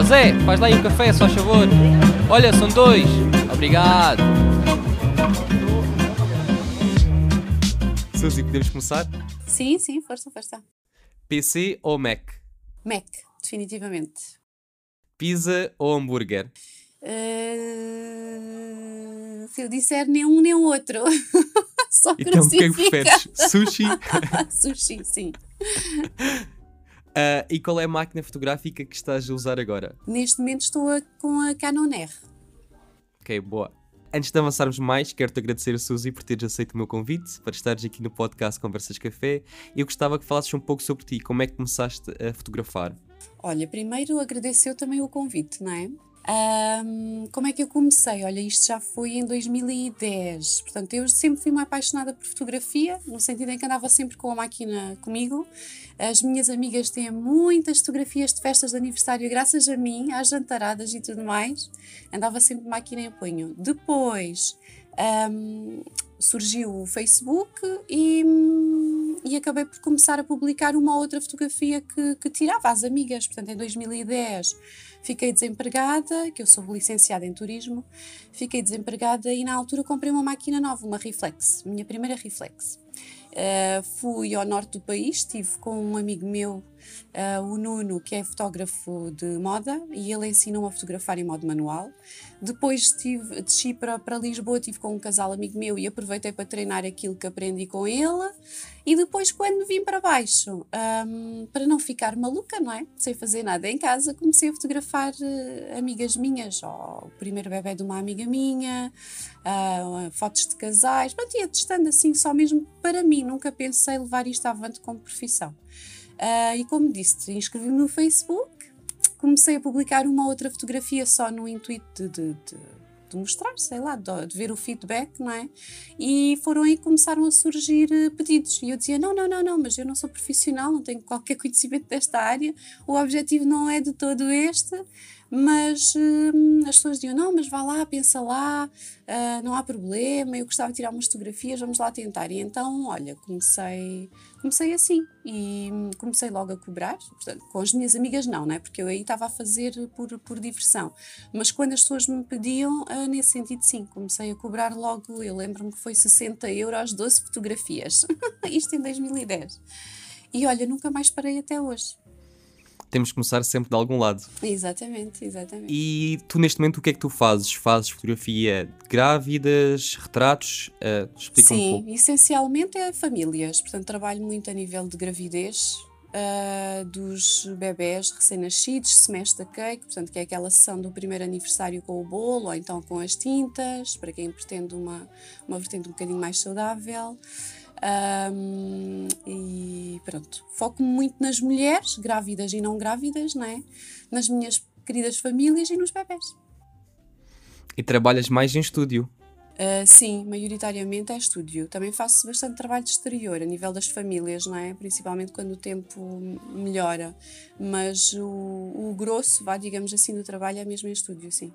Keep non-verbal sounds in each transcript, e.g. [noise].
Ó Zé, faz lá aí um café, só favor. Olha, são dois. Obrigado. Suzy, podemos começar? Sim, sim, força, força. PC ou Mac? Mac, definitivamente. Pizza ou hambúrguer? Uh, se eu disser nem um nem o outro. [laughs] Só então o que é preferes? [laughs] Sushi? Sushi, sim. [laughs] Uh, e qual é a máquina fotográfica que estás a usar agora? Neste momento estou a, com a Canon R. Ok, boa. Antes de avançarmos mais, quero-te agradecer, Suzy, por teres aceito o meu convite para estares aqui no podcast Conversas Café. Eu gostava que falasses um pouco sobre ti, como é que começaste a fotografar? Olha, primeiro agradecer também o convite, não é? Um, como é que eu comecei? Olha, isto já foi em 2010. Portanto, eu sempre fui uma apaixonada por fotografia, no sentido em que andava sempre com a máquina comigo. As minhas amigas têm muitas fotografias de festas de aniversário, graças a mim, às jantaradas e tudo mais. Andava sempre de máquina em punho. Depois, um, surgiu o Facebook e, e, acabei por começar a publicar uma outra fotografia que, que tirava às amigas. Portanto, em 2010 fiquei desempregada, que eu sou licenciada em turismo, fiquei desempregada e na altura comprei uma máquina nova, uma Reflex, minha primeira Reflex. Uh, fui ao norte do país, estive com um amigo meu uh, o Nuno, que é fotógrafo de moda, e ele ensinou-me a fotografar em modo manual. Depois estive, desci para, para Lisboa, estive com um casal amigo meu e aproveitei para treinar aquilo que aprendi com ele. E depois, quando vim para baixo, um, para não ficar maluca, não é? Sem fazer nada em casa, comecei a fotografar uh, amigas minhas, o primeiro bebê de uma amiga minha, uh, fotos de casais, pronto, ia testando assim, só mesmo para mim, nunca pensei levar isto avante como profissão. Uh, e como disse, inscrevi-me no Facebook, comecei a publicar uma outra fotografia só no intuito de, de, de, mostrar, sei lá, de, de, ver o feedback, não é? E foram aí que começaram a surgir eh, pedidos. E eu dizia: não, não, não, não, mas eu não sou profissional, não tenho qualquer [laughs] conhecimento desta área, o objetivo não é de todo este mas hum, as pessoas diziam: não, mas vá lá, pensa lá, uh, não há problema, eu gostava de tirar umas fotografias, vamos lá tentar. E então, olha, comecei, comecei assim e hum, comecei logo a cobrar, portanto, com as minhas amigas não, né? porque eu aí estava a fazer por, por diversão, mas quando as pessoas me pediam, uh, nesse sentido, sim, comecei a cobrar logo, eu lembro-me que foi 60 euros, 12 fotografias, [laughs] isto em 2010. E olha, nunca mais parei até hoje temos que começar sempre de algum lado. Exatamente, exatamente. E tu, neste momento, o que é que tu fazes? Fazes fotografia de grávidas, retratos? Uh, explica Sim, um pouco. essencialmente é famílias. Portanto, trabalho muito a nível de gravidez, uh, dos bebés recém-nascidos, semestre cake, portanto, que é aquela sessão do primeiro aniversário com o bolo, ou então com as tintas, para quem pretende uma, uma vertente um bocadinho mais saudável. Um, e pronto, foco muito nas mulheres, grávidas e não grávidas, não é? nas minhas queridas famílias e nos bebés. E trabalhas mais em estúdio? Uh, sim, maioritariamente é estúdio. Também faço bastante trabalho de exterior, a nível das famílias, não é? Principalmente quando o tempo melhora. Mas o, o grosso, vá, digamos assim, do trabalho é mesmo em estúdio, sim.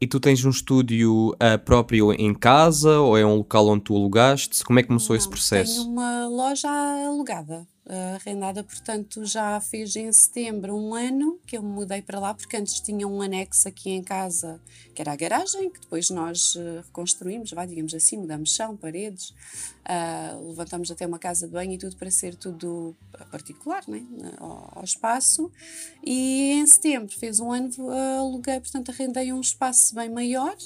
E tu tens um estúdio uh, próprio em casa ou é um local onde tu alugaste? Como é que começou Não, esse processo? Tenho uma loja alugada uh, arrendada, portanto já fez em setembro um ano que eu me mudei para lá, porque antes tinha um anexo aqui em casa, que era a garagem, que depois nós uh, reconstruímos, vai, digamos assim, mudamos chão, paredes, uh, levantamos até uma casa de banho e tudo para ser tudo particular, né? ao, ao espaço. E em setembro fez um ano, aluguei, portanto arrendei um espaço bem maior.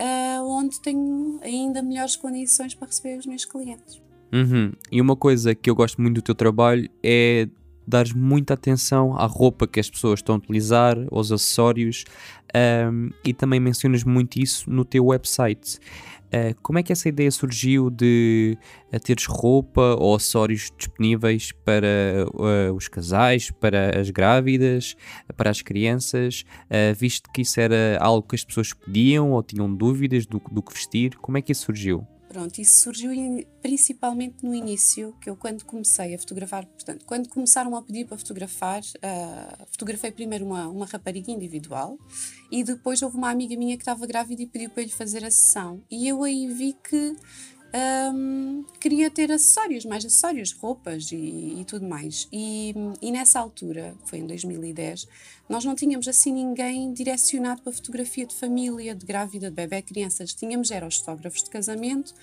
Uh, onde tenho ainda melhores condições para receber os meus clientes. Uhum. E uma coisa que eu gosto muito do teu trabalho é dar muita atenção à roupa que as pessoas estão a utilizar, aos acessórios, um, e também mencionas muito isso no teu website. Uh, como é que essa ideia surgiu de uh, teres roupa ou acessórios disponíveis para uh, os casais, para as grávidas, para as crianças, visto que isso era algo que as pessoas pediam ou tinham dúvidas do, do que vestir? Como é que isso surgiu? Pronto, isso surgiu in, principalmente no início, que eu quando comecei a fotografar, portanto, quando começaram a pedir para fotografar, uh, fotografei primeiro uma, uma rapariga individual e depois houve uma amiga minha que estava grávida e pediu para lhe fazer a sessão. E eu aí vi que um, queria ter acessórios, mais acessórios, roupas e, e tudo mais. E, e, nessa altura, foi em 2010, nós não tínhamos assim ninguém direcionado para fotografia de família, de grávida, de bebê, crianças. Tínhamos eram os fotógrafos de casamento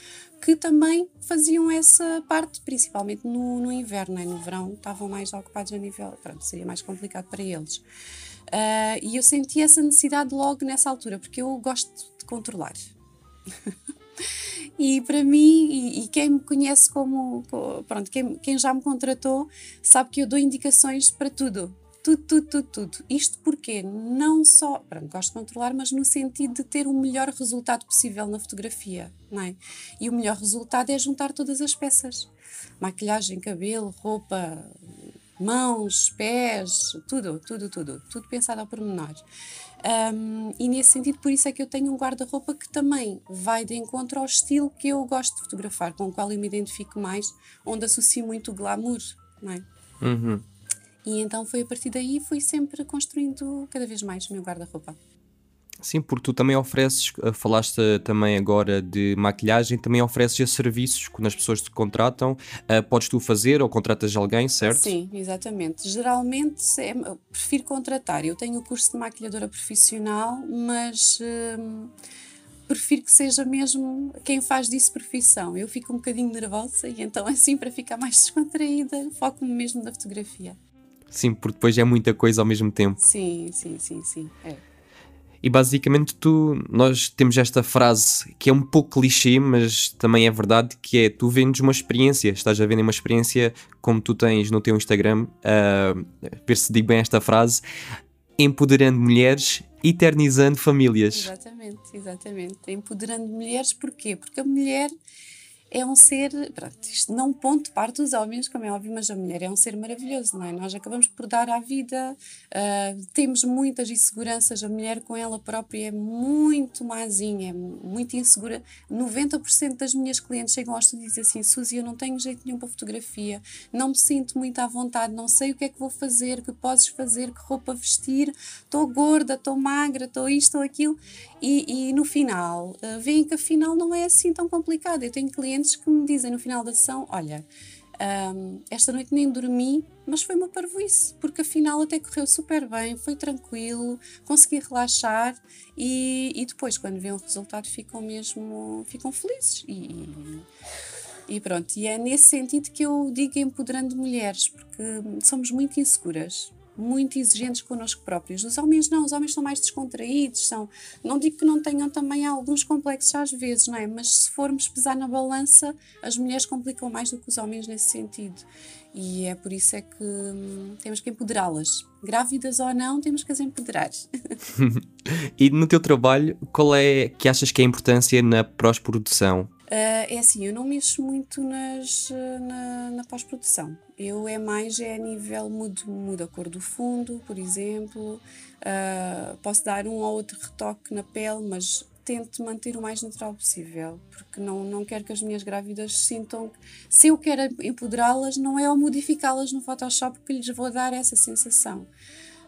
que também faziam essa parte, principalmente no, no inverno, né? no verão estavam mais ocupados a nível, pronto, seria mais complicado para eles. Uh, e eu senti essa necessidade logo nessa altura, porque eu gosto de controlar. [laughs] e para mim, e, e, quem me conhece como, pronto, quem, quem já me contratou, sabe que eu dou indicações para tudo. Tudo, tudo, tudo, tudo. Isto porque não só, pronto, gosto de controlar, mas no sentido de ter o melhor resultado possível na fotografia, não é? E o melhor resultado é juntar todas as peças. Maquilhagem, cabelo, roupa, mãos, pés, tudo, tudo, tudo, tudo pensado ao pormenor. Um, e nesse sentido, por isso é que eu tenho um guarda-roupa que também vai de encontro ao estilo que eu gosto de fotografar, com o qual eu me identifico mais, onde associo muito o glamour, não é? Uhum. E então foi a partir daí fui sempre construindo cada vez mais o meu guarda-roupa. Sim, porque tu também ofereces, eh, falaste também agora de maquilhagem, também ofereces serviços quando as pessoas te contratam, uh, podes tu fazer ou contratas alguém, certo? Sim, exatamente. Geralmente é, prefiro contratar. Eu tenho o curso de maquilhadora profissional, mas uh, prefiro que seja mesmo quem faz disso profissão. Eu fico um bocadinho nervosa e então [laughs] assim para ficar mais descontraída, foco-me mesmo na fotografia. Sim, porque depois é muita coisa ao mesmo tempo. Sim, sim, sim, sim. É. E basicamente tu, nós temos esta frase que é um pouco clichê, mas também é verdade, que é tu vendes uma experiência, estás a vender uma experiência como tu tens no teu Instagram, uh, ver se digo bem esta frase, empoderando mulheres, eternizando famílias. Exatamente, exatamente. Empoderando mulheres porquê? Porque a mulher é um ser, pronto, isto não ponto parte dos homens, como é óbvio, mas a mulher é um ser maravilhoso, não é? Nós acabamos por dar à vida, uh, temos muitas inseguranças, a mulher com ela própria é muito mazinha, é muito insegura. 90% das minhas clientes chegam ao estúdio e dizem assim, Suzy, eu não tenho jeito nenhum para fotografia, não me sinto muito à vontade, não sei o que é que vou fazer, que podes fazer, que roupa vestir, estou gorda, estou magra, estou isto, estou aquilo, e, e no final, uh, veem que afinal não é assim tão complicado. Eu tenho clientes que me dizem no final da sessão: Olha, um, esta noite nem dormi, mas foi uma parvoíce, porque afinal até correu super bem, foi tranquilo, consegui relaxar e, e depois, quando vêem o resultado, ficam mesmo ficam felizes. E, e pronto, e é nesse sentido que eu digo empoderando mulheres, porque somos muito inseguras muito exigentes connosco próprios. Os homens não, os homens são mais descontraídos, são, não digo que não tenham também alguns complexos às vezes, não é? Mas se formos pesar na balança, as mulheres complicam mais do que os homens nesse sentido. E é por isso é que hum, temos que empoderá-las. Grávidas ou não, temos que as empoderar. [laughs] e no teu trabalho, qual é que achas que é a importância na pós-produção? Uh, é assim, eu não mexo muito nas, na, na pós-produção. Eu é mais é a nível, mudo, mudo a cor do fundo, por exemplo. Uh, posso dar um ou outro retoque na pele, mas tento manter o mais natural possível, porque não, não quero que as minhas grávidas sintam. Se eu quero empoderá-las, não é ao modificá-las no Photoshop que lhes vou dar essa sensação.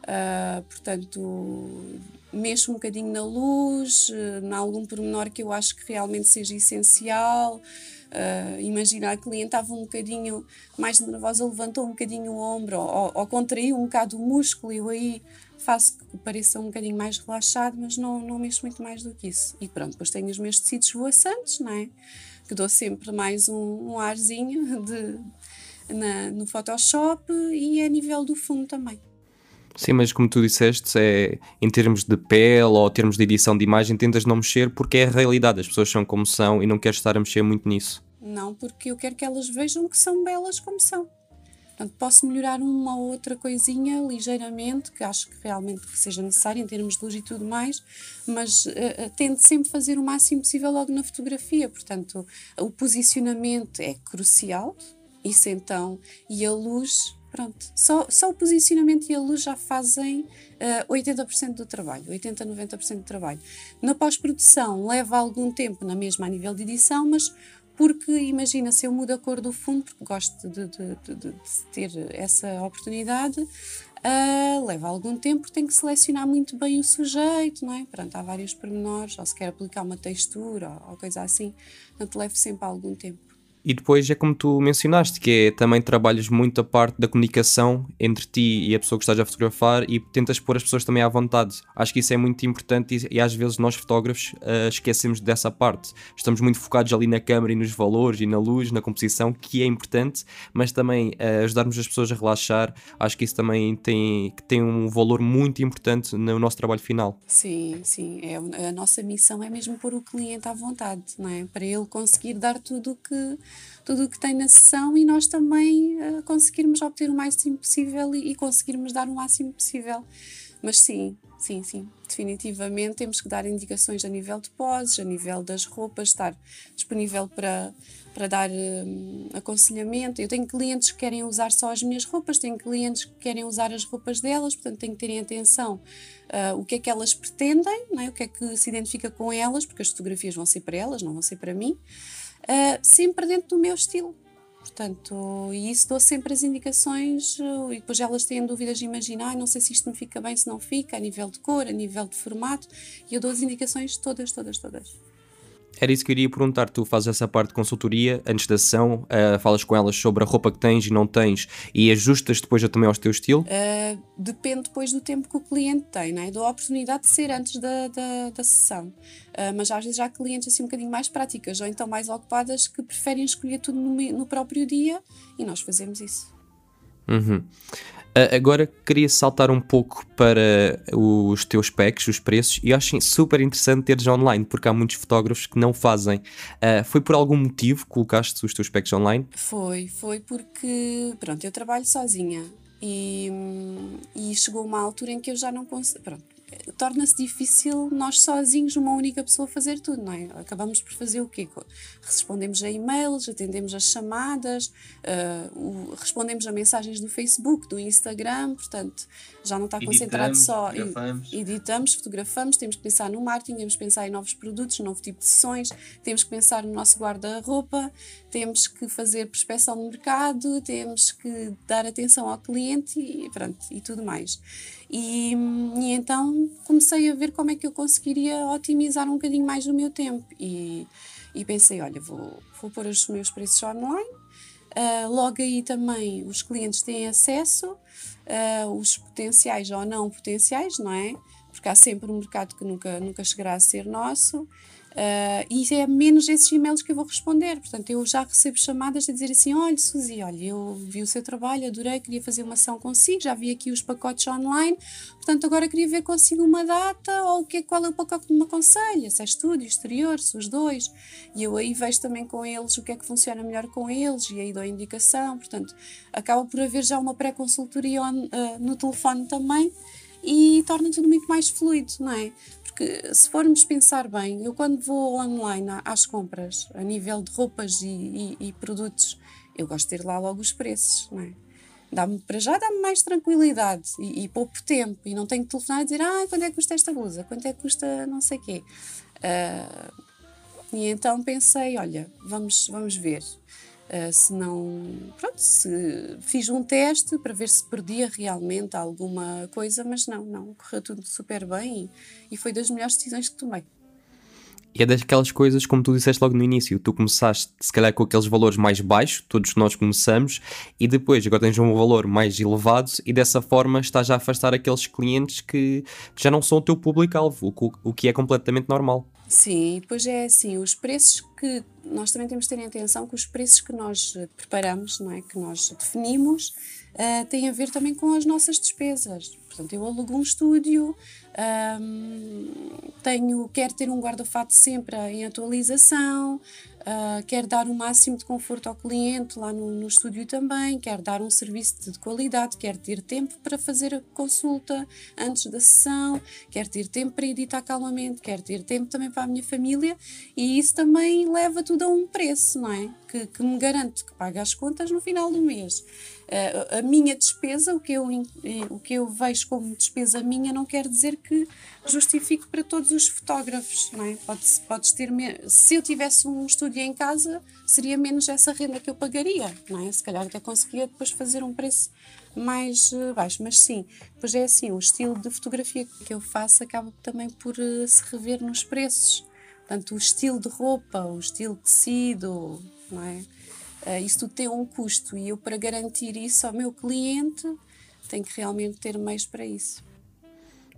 Uh, portanto, mexo um bocadinho na luz, uh, em algum pormenor que eu acho que realmente seja essencial. Uh, imagina a cliente estava um bocadinho mais nervosa, levantou um bocadinho o ombro ou, ou contraiu um bocado o músculo e eu aí faço que pareça um bocadinho mais relaxado, mas não, não mexo muito mais do que isso. E pronto, depois tenho os meus tecidos voaçantes, não é? Que dou sempre mais um, um arzinho [laughs] de, na, no Photoshop e a nível do fundo também. Sim, mas como tu disseste, é, em termos de pele ou termos de edição de imagem, tentas não mexer porque é a realidade, as pessoas são como são e não queres estar a mexer muito nisso. Não, porque eu quero que elas vejam que são belas como são. Portanto, posso melhorar uma ou outra coisinha ligeiramente, que acho que realmente que seja necessário em termos de luz e tudo mais, mas uh, tento sempre fazer o máximo possível logo na fotografia. Portanto, o posicionamento é crucial, isso então, e a luz Pronto, só, só o posicionamento e a luz já fazem uh, eh, 80% do trabalho, 80 a 90% do trabalho. Na pós-produção leva algum tempo na mesma a nível de edição, mas porque imagina se eu mudo a cor do fundo, porque gosto de, de, de, de ter essa oportunidade, Uh, leva algum tempo, tem que selecionar muito bem o sujeito, não é? Pronto, há vários pormenores, ou se quer aplicar uma textura ou, ou coisa assim, portanto, leva sempre algum tempo. E depois é como tu mencionaste, que é também trabalhas muito a parte da comunicação entre ti e a pessoa que estás a fotografar e tentas pôr as pessoas também à vontade. Acho que isso é muito importante e, e às vezes nós fotógrafos uh, esquecemos dessa parte. Estamos muito focados ali na câmera e nos valores e na luz, na composição, que é importante, mas também uh, ajudarmos as pessoas a relaxar. Acho que isso também tem, tem um valor muito importante no nosso trabalho final. Sim, sim. É, a nossa missão é mesmo pôr o cliente à vontade, não é? Para ele conseguir dar tudo o que tudo o que tem na sessão e nós também uh, conseguirmos obter o máximo possível e, e conseguirmos dar o máximo possível. Mas sim, sim, sim, definitivamente temos que dar indicações a nível de poses, a nível das roupas, estar disponível para, para dar um, aconselhamento. Eu tenho clientes que querem usar só as minhas roupas, tenho clientes que querem usar as roupas delas, portanto tenho que terem atenção uh, o que é que elas pretendem, é? o que é que se identifica com elas, porque as fotografias vão ser para elas, não vão ser para mim uh, sempre dentro do meu estilo. Portanto, e isso dou sempre as indicações uh, e depois elas têm dúvidas de imaginar, não sei se isto me fica bem, se não fica, a nível de cor, a nível de formato, e eu dou as indicações todas, todas, todas. Era isso que eu iria perguntar. Tu fazes essa parte de consultoria antes da sessão, uh, falas com elas sobre a roupa que tens e não tens e ajustas depois também ao teu estilo? Uh, depende depois do tempo que o cliente tem, não é? Dou a oportunidade de ser antes da, da, da sessão. Uh, mas às vezes há clientes assim um bocadinho mais práticas ou então mais ocupadas que preferem escolher tudo no, no próprio dia e nós fazemos isso. Uhum. Uh, agora queria saltar um pouco para os teus packs, os preços, e acho super interessante teres online, porque há muitos fotógrafos que não fazem. Uh, foi por algum motivo que colocaste os teus packs online? Foi, foi porque, pronto, eu trabalho sozinha e, e chegou uma altura em que eu já não consigo. Pronto, torna-se difícil nós sozinhos, uma única pessoa, fazer tudo, não é? Acabamos por fazer o quê? Respondemos a e-mails, atendemos as chamadas, uh, o, respondemos a mensagens do Facebook, do Instagram, portanto, já não está concentrado só. Fotografamos. Editamos, fotografamos, temos que pensar no marketing, temos que pensar em novos produtos, novo tipo de sessões, temos que pensar no nosso guarda-roupa, temos que fazer prospecção no mercado, temos que dar atenção ao cliente e pronto, e tudo mais. E, e, então comecei a ver como é que eu conseguiria otimizar um bocadinho mais o meu tempo. E, e pensei: olha, vou, vou pôr os meus preços online. Uh, logo aí também os clientes têm acesso, uh, os potenciais ou não potenciais, não é? Porque há sempre um mercado que nunca, nunca chegará a ser nosso. Uh, e é menos esses e-mails que eu vou responder. Portanto, eu já recebo chamadas a dizer assim: olha, Suzy, olha, eu vi o seu trabalho, adorei, queria fazer uma ação consigo, já vi aqui os pacotes online, portanto, agora queria ver consigo uma data ou o que, qual é o pacote que me aconselha, se é estúdio, exterior, se os dois. E eu aí vejo também com eles o que é que funciona melhor com eles e aí dou a indicação. Portanto, acaba por haver já uma pré-consultoria uh, no telefone também e torna tudo muito mais fluido, não é? Porque se formos pensar bem, eu quando vou online às compras, a nível de roupas e, e, e produtos, eu gosto de ter lá logo os preços, não é? Dá-me, para já dá-me mais tranquilidade e, e pouco tempo e não tenho que telefonar e dizer ah, quanto é que custa esta blusa, quanto é que custa não sei quê. Uh, e então pensei, olha, vamos, vamos ver. Uh, se não. Pronto, se fiz um teste para ver se perdia realmente alguma coisa, mas não, não, correu tudo super bem e, e foi das melhores decisões que tomei. E é daquelas coisas, como tu disseste logo no início, tu começaste se calhar com aqueles valores mais baixos, todos nós começamos, e depois agora tens um valor mais elevado e dessa forma estás a afastar aqueles clientes que, já não são o teu público-alvo, o que é completamente normal. Sim, depois é assim, os preços que nós também temos de ter em atenção que os preços que nós preparamos, não é, que nós definimos, uh, têm a ver também com as nossas despesas. Portanto, eu alugo um estúdio, um, tenho, quero ter um guarda-fato sempre em atualização, uh, quer dar o máximo de conforto ao cliente lá no, no estúdio também, quer dar um serviço de qualidade, quer ter tempo para fazer a consulta antes da sessão, quer ter tempo para editar calmamente, quer ter tempo também para a minha família e isso também leva tudo a um preço, não é? Que, que me garante que paga as contas no final do mês. Uh, a minha despesa, o que, eu, o que eu vejo como despesa minha, não quer dizer que justifique para todos os fotógrafos, não é? Pode, podes ter, se eu tivesse um estúdio em casa, seria menos essa renda que eu pagaria, não é? Se calhar até conseguia depois fazer um preço mais uh, baixo. Mas sim, pois é assim, o estilo de fotografia que eu faço acaba também por se rever nos preços. Portanto, o estilo de roupa, o estilo de tecido, não é? Uh, isso tem um custo e eu, para garantir isso ao meu cliente, tenho que realmente ter meios para isso.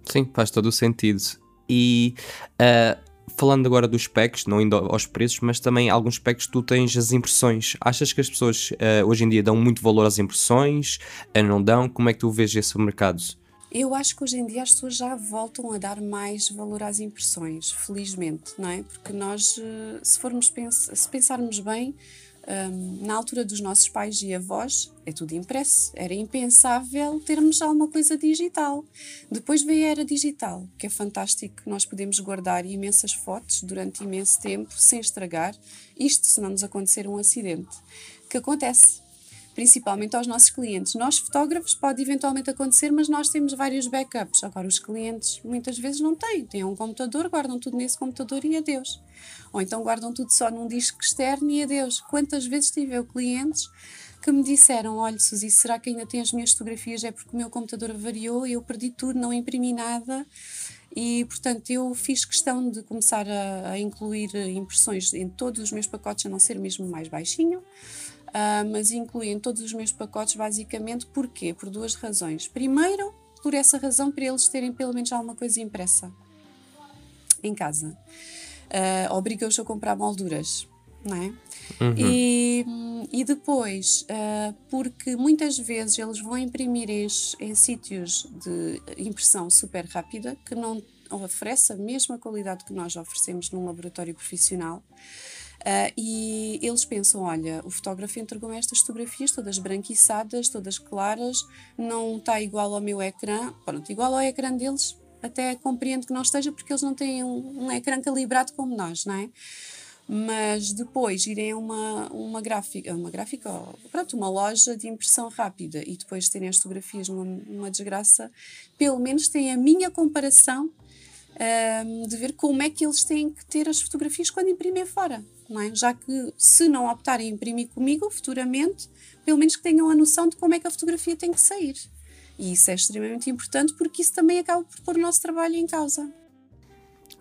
Sim, faz todo o sentido. E uh, falando agora dos specs, não indo aos preços, mas também alguns specs tu tens as impressões. Achas que as pessoas uh, hoje em dia dão muito valor às impressões? Uh, não dão? Como é que tu vês esse mercado? Eu acho que hoje em dia as pessoas já voltam a dar mais valor às impressões, felizmente, não é? Porque nós, se formos pens se pensarmos bem, um, na altura dos nossos pais e avós, é tudo impresso. Era impensável termos alguma coisa digital. Depois veio a era digital, que é fantástico, nós podemos guardar imensas fotos durante imenso tempo sem estragar. Isto se não nos acontecer um acidente. Que acontece principalmente aos nossos clientes. Nós, fotógrafos, pode eventualmente acontecer, mas nós temos vários backups. Agora, os clientes muitas vezes não têm. Têm um computador, guardam tudo nesse computador e adeus. Ou então guardam tudo só num disco externo e adeus. Quantas vezes tive eu clientes que me disseram: Olha, Suzy, será que ainda tem as minhas fotografias? É porque o meu computador variou, eu perdi tudo, não imprimi nada. E, portanto, eu fiz questão de começar a, a incluir impressões em todos os meus pacotes, a não ser mesmo mais baixinho uh, mas incluem todos os meus pacotes basicamente porquê? Por duas razões. Primeiro, por essa razão, para eles terem pelo menos alguma coisa impressa em casa. Uh, Obriga-os a comprar molduras, não é? Uhum. E, e depois, uh, porque muitas vezes eles vão imprimir em, em sítios de impressão super rápida que não oferece a mesma qualidade que nós oferecemos num laboratório profissional. Uh, e eles pensam: olha, o fotógrafo entregou estas fotografias todas branquiçadas, todas claras, não está igual ao meu ecrã. Pronto, igual ao ecrã deles, até compreendo que não esteja, porque eles não têm um, um ecrã calibrado como nós, não é? Mas depois irem a uma, uma gráfica, uma gráfica, pronto, uma loja de impressão rápida e depois terem as fotografias numa, desgraça, pelo menos têm a minha comparação um, de ver como é que eles têm que ter as fotografias quando imprimem fora é? Já que se não optarem em imprimir comigo futuramente, pelo menos que tenham a noção de como é que a fotografia tem que sair. E isso é extremamente importante porque isso também acaba por pôr o nosso trabalho em causa.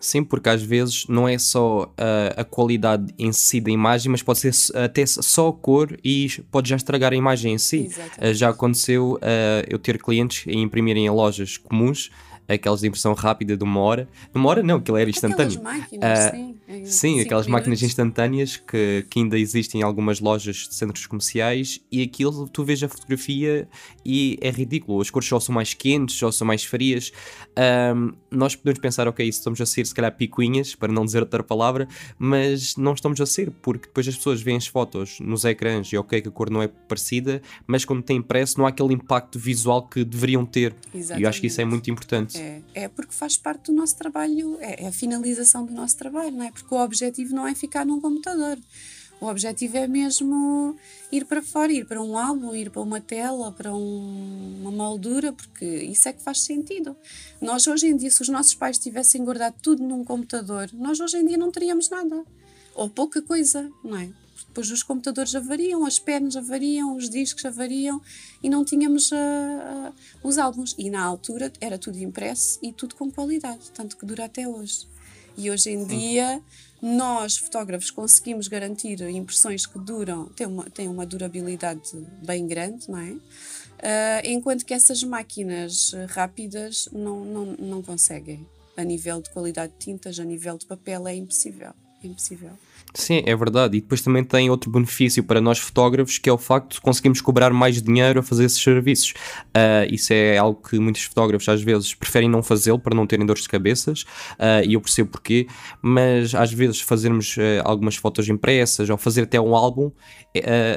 Sim, porque às vezes não é só uh, a qualidade em si da imagem, mas pode ser até só a cor e pode já estragar a imagem em si. Uh, já aconteceu uh, eu ter clientes a imprimirem em lojas comuns aquelas de impressão rápida de uma hora. Uma hora não, aquilo era instantâneo. Aquelas máquinas, sim. Sim, aquelas minutos. máquinas instantâneas que, que ainda existem em algumas lojas de centros comerciais e aquilo tu vês a fotografia e é ridículo. As cores só são mais quentes, só são mais frias. Um, nós podemos pensar, ok, estamos a ser se calhar picuinhas, para não dizer outra palavra, mas não estamos a ser, porque depois as pessoas veem as fotos nos ecrãs e ok que a cor não é parecida, mas quando tem impresso não há aquele impacto visual que deveriam ter. Exatamente. E eu acho que isso é muito importante. É, é porque faz parte do nosso trabalho, é, é, a finalização do nosso trabalho, não é? Porque o objetivo não é ficar num computador. O objetivo é mesmo ir para fora, ir para um álbum, ir para uma tela, para um, uma moldura, porque isso é que faz sentido. Nós hoje em dia, se os nossos pais tivessem guardado tudo num computador, nós hoje em dia não teríamos nada. Ou pouca coisa, não é? Depois os computadores avariam, as pernas avariam, os discos avariam e não tínhamos uh, uh, os álbuns. E na altura era tudo impresso e tudo com qualidade, tanto que dura até hoje. E hoje em dia nós, fotógrafos, conseguimos garantir impressões que duram, têm uma, têm uma durabilidade bem grande, não é? Uh, enquanto que essas máquinas rápidas não, não, não conseguem. A nível de qualidade de tintas, a nível de papel, é impossível. É impossível. Sim, é verdade. E depois também tem outro benefício para nós fotógrafos, que é o facto de conseguirmos cobrar mais dinheiro a fazer esses serviços. Uh, isso é algo que muitos fotógrafos às vezes preferem não fazê-lo para não terem dores de cabeças, uh, e eu percebo porquê, mas às vezes fazermos uh, algumas fotos impressas ou fazer até um álbum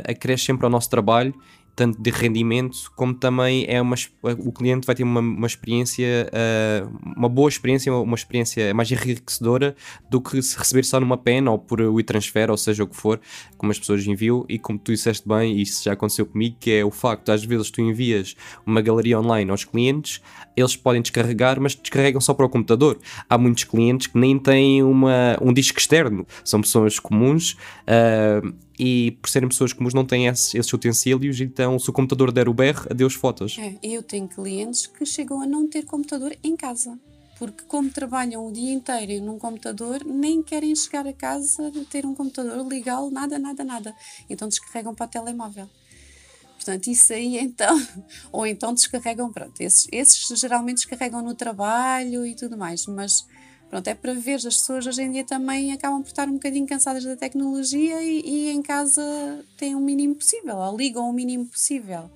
acresce sempre ao nosso trabalho tanto de rendimento como também é uma, o cliente vai ter uma, uma experiência, uh, uma boa experiência, uma experiência mais enriquecedora do que se receber só numa pen ou por o e-transfer, ou seja o que for, como as pessoas enviam. E como tu disseste bem, e isso já aconteceu comigo, que é o facto, às vezes tu envias uma galeria online aos clientes, eles podem descarregar, mas descarregam só para o computador. Há muitos clientes que nem têm uma, um disco externo, são pessoas comuns. Uh, e por serem pessoas comuns não têm esses, esses utensílios, então se o computador der o berro, adeus fotos. É, eu tenho clientes que chegam a não ter computador em casa porque como trabalham o dia inteiro num computador, nem querem chegar a casa ter um computador legal, nada, nada, nada. Então descarregam para o telemóvel. Portanto, isso aí então, [laughs] ou então descarregam, pronto, esses, esses geralmente descarregam no trabalho e tudo mais, mas pronto, é para ver, as pessoas hoje em dia também acabam por estar um bocadinho cansadas da tecnologia e, e em casa têm o mínimo possível, ou ligam o mínimo possível.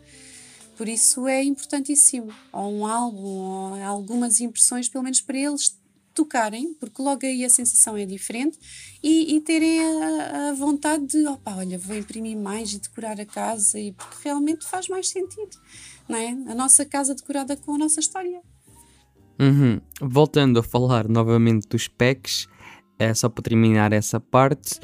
Por isso é importantíssimo, ou um álbum, ou algumas impressões, pelo menos para eles tocarem, porque logo aí a sensação é diferente, e, e terem a, a, vontade de, opa, olha, vou imprimir mais e decorar a casa, e porque realmente faz mais sentido, não é? A nossa casa decorada com a nossa história. Uhum. Voltando a falar novamente dos packs, é só para terminar essa parte,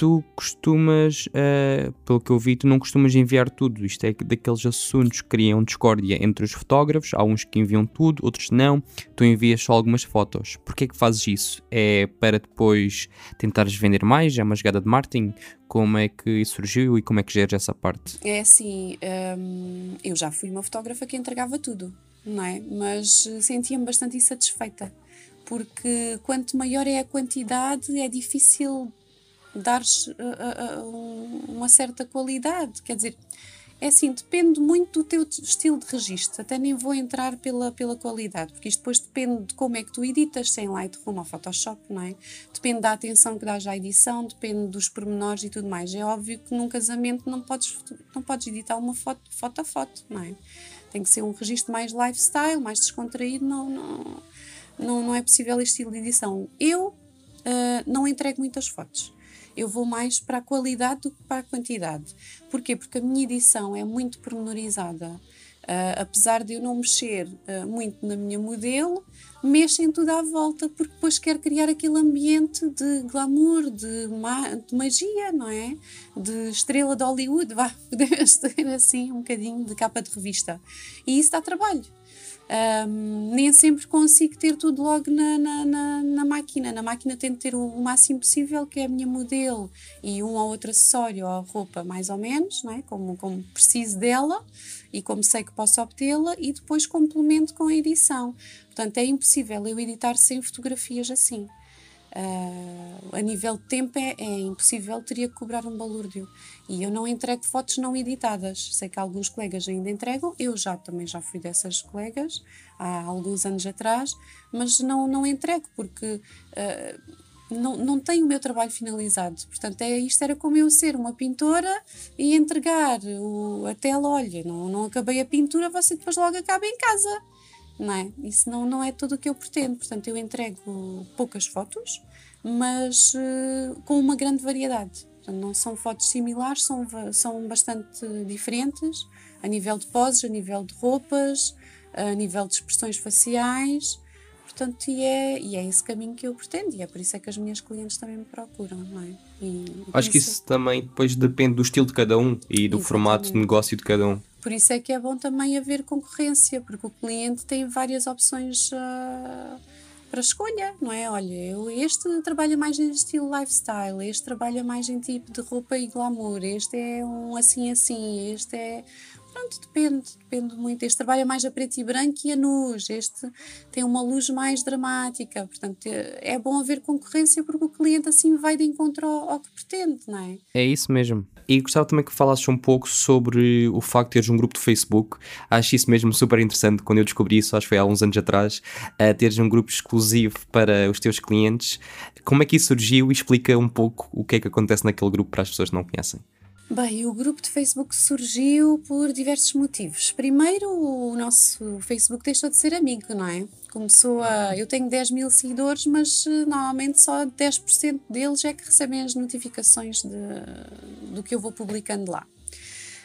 tu costumas, uh, pelo que eu vi, tu não costumas enviar tudo. Isto é daqueles assuntos que criam discórdia entre os fotógrafos. Há uns que enviam tudo, outros não. Tu envias só algumas fotos. Porquê é que fazes isso? É para depois tentares vender mais? É uma jogada de marketing? Como é que isso surgiu e como é que geres essa parte? É assim, hum, eu já fui uma fotógrafa que entregava tudo, não é? Mas sentia-me bastante insatisfeita porque quanto maior é a quantidade, é difícil dares uh, uh, uma certa qualidade. Quer dizer, é assim, depende muito do teu estilo de registro. Até nem vou entrar pela, pela qualidade, porque isto depois depende de como é que tu editas, sem Lightroom ou Photoshop, não é? Depende da atenção que dás à edição, depende dos pormenores e tudo mais. É óbvio que num casamento não podes, não podes editar uma foto, foto a foto, não é? Tem que ser um registro mais lifestyle, mais descontraído, não, não, não, não é possível este estilo de edição. Eu uh, não entrego muitas fotos eu vou mais para a qualidade do que para a quantidade. Porquê? Porque a minha edição é muito pormenorizada. Uh, apesar de eu não mexer uh, muito na minha modelo, mexo em tudo à volta, porque depois quero criar aquele ambiente de glamour, de, ma de magia, não é? De estrela de Hollywood, [laughs] vá, podemos ter assim um bocadinho de capa de revista. E isso dá trabalho. Um, nem sempre consigo ter tudo logo na, na, na, na, máquina. Na máquina tento ter o, o, máximo possível, que é a minha modelo e um ou outro acessório ou roupa, mais ou menos, não é? como, como preciso dela e como sei que posso obtê-la, e depois complemento com a edição. Portanto, é impossível eu editar sem fotografias assim. Uh, a nível de tempo é, é, impossível, teria que cobrar um balúrdio. E eu não entrego fotos não editadas. Sei que alguns colegas ainda entregam, eu já também já fui dessas colegas há alguns anos atrás, mas não, não entrego porque uh, não, não tenho o meu trabalho finalizado. Portanto, é, isto era como eu ser uma pintora e entregar o, a tela, olha, não, não acabei a pintura, você depois logo acaba em casa não é? Isso não, não é tudo o que eu pretendo. Portanto, eu entrego poucas fotos, mas uh, com uma grande variedade. Portanto, não são fotos similares, são, são bastante diferentes a nível de poses, a nível de roupas, a nível de expressões faciais. Portanto, e é, e é esse caminho que eu pretendo, e é por isso é que as minhas clientes também me procuram, não é? E, Acho que isso também depois depende do estilo de cada um e do Exatamente. formato de negócio de cada um. Por isso é que é bom também haver concorrência, porque o cliente tem várias opções uh, para escolha, não é? Olha, eu, este trabalha mais em estilo lifestyle, este trabalha mais em tipo de roupa e glamour, este é um assim assim, este é Pronto, depende, depende muito. Este trabalha mais a preto e branco e a luz, este tem uma luz mais dramática. Portanto, é bom haver concorrência porque o cliente assim vai de encontro ao, ao que pretende, não é? É isso mesmo. E gostava também que falasses um pouco sobre o facto de teres um grupo de Facebook. Acho isso mesmo super interessante. Quando eu descobri isso, acho que foi há uns anos atrás, teres um grupo exclusivo para os teus clientes. Como é que isso surgiu? E explica um pouco o que é que acontece naquele grupo para as pessoas que não conhecem. Bem, o grupo de Facebook surgiu por diversos motivos. Primeiro, o nosso Facebook deixou de ser amigo, não é? Começou a. Eu tenho 10 mil seguidores, mas eh, normalmente só 10% deles é que recebem as notificações de, do que eu vou publicando lá.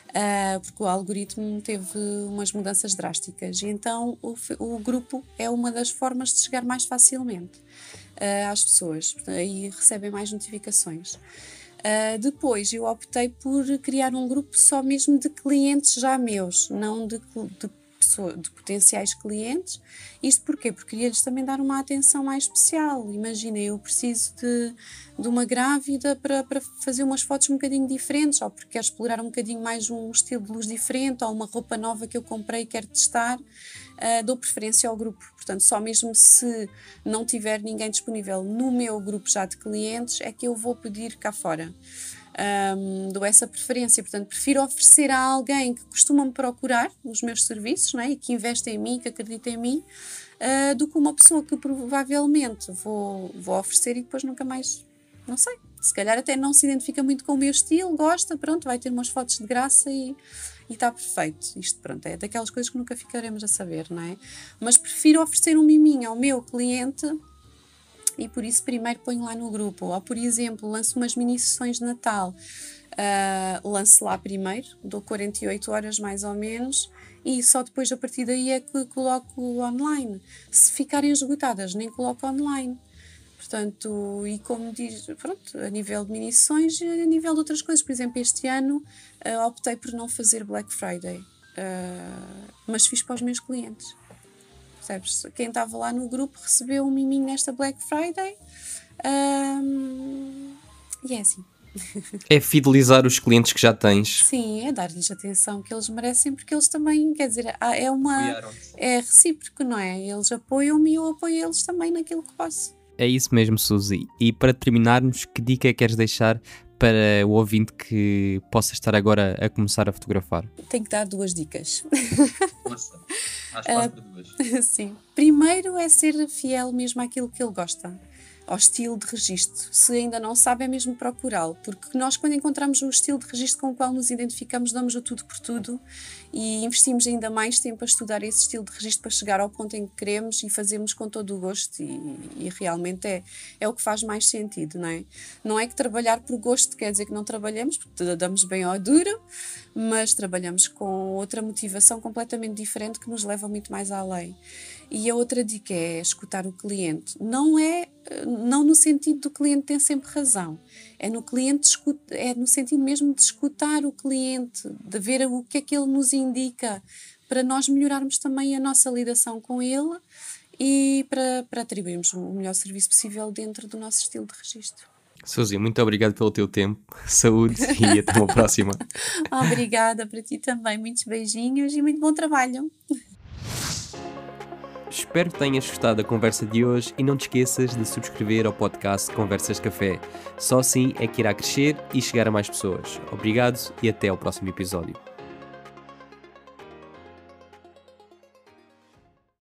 Uh, porque o algoritmo teve umas mudanças drásticas e então o, o grupo é uma das formas de chegar mais facilmente uh, às pessoas, aí recebem mais notificações. Uh, depois eu optei por criar um grupo só mesmo de clientes já meus, não de, de de potenciais clientes. Isto porquê? Porque queria-lhes também dar uma atenção mais especial. Imagina, eu preciso de, de uma grávida para, para fazer umas fotos um bocadinho diferentes, ou porque quero explorar um bocadinho mais um estilo de luz diferente, ou uma roupa nova que eu comprei e quero testar. Uh, dou preferência ao grupo. Portanto, só mesmo se não tiver ninguém disponível no meu grupo já de clientes, é que eu vou pedir cá fora um, dou essa preferência. Portanto, prefiro oferecer a alguém que costuma me procurar nos meus serviços né, e que investe em mim, que acredita em mim, uh, do que uma pessoa que provavelmente vou, vou oferecer e depois nunca mais, não sei. Se calhar até não se identifica muito com o meu estilo, gosta, pronto, vai ter umas fotos de graça e está perfeito. Isto, pronto, é daquelas coisas que nunca ficaremos a saber, não é? Mas prefiro oferecer um miminho ao meu cliente e por isso primeiro ponho lá no grupo. Ou, por exemplo, lanço umas mini sessões de Natal, uh, lanço lá primeiro, dou 48 horas mais ou menos, e só depois a partir daí é que coloco online. Se ficarem esgotadas, nem coloco online. Portanto, e como diz, pronto, a nível de mini sessões, a nível de outras coisas, por exemplo, este ano uh, optei por não fazer Black Friday, uh, mas fiz para os meus clientes. Percebes? Quem estava lá no grupo recebeu um miminho nesta Black Friday. Um, e é assim. [laughs] É fidelizar os clientes que já tens. Sim, é dar-lhes atenção que eles merecem, porque eles também, quer dizer, é uma. É recíproco, não é? Eles apoiam-me e eu apoio eles também naquilo que posso. É isso mesmo, Suzy. E para terminarmos, que dica é queres deixar para o ouvinte que possa estar agora a começar a fotografar? Tenho que dar duas dicas. Nossa, às quatro uh, duas. [laughs] Sim. Primeiro é ser fiel mesmo àquilo que ele gosta ao estilo de registro. Se ainda não sabe, é mesmo procurá-lo, porque nós, quando encontramos o estilo de registro com o qual nos identificamos, damos o tudo por tudo e investimos ainda mais tempo a estudar esse estilo de registro para chegar ao ponto em que queremos e fazemos com todo o gosto e, e realmente é, é o que faz mais sentido, não é? Não é que trabalhar por gosto quer dizer que não trabalhamos, porque damos bem ao duro, mas trabalhamos com outra motivação completamente diferente que nos leva muito mais além. E a outra dica é escutar o cliente. Não é não no sentido do cliente ter sempre razão, é no cliente é no sentido mesmo de escutar o cliente, de ver o que é que ele nos indica para nós melhorarmos também a nossa lidação com ele e para, para atribuirmos o melhor serviço possível dentro do nosso estilo de registro. Suzy, muito obrigado pelo teu tempo, [laughs] saúde e até uma próxima. [laughs] Obrigada para ti também, muitos beijinhos e muito bom trabalho. Espero que tenhas gostado da conversa de hoje e não te esqueças de subscrever ao podcast Conversas Café. Só assim é que irá crescer e chegar a mais pessoas. Obrigado e até ao próximo episódio.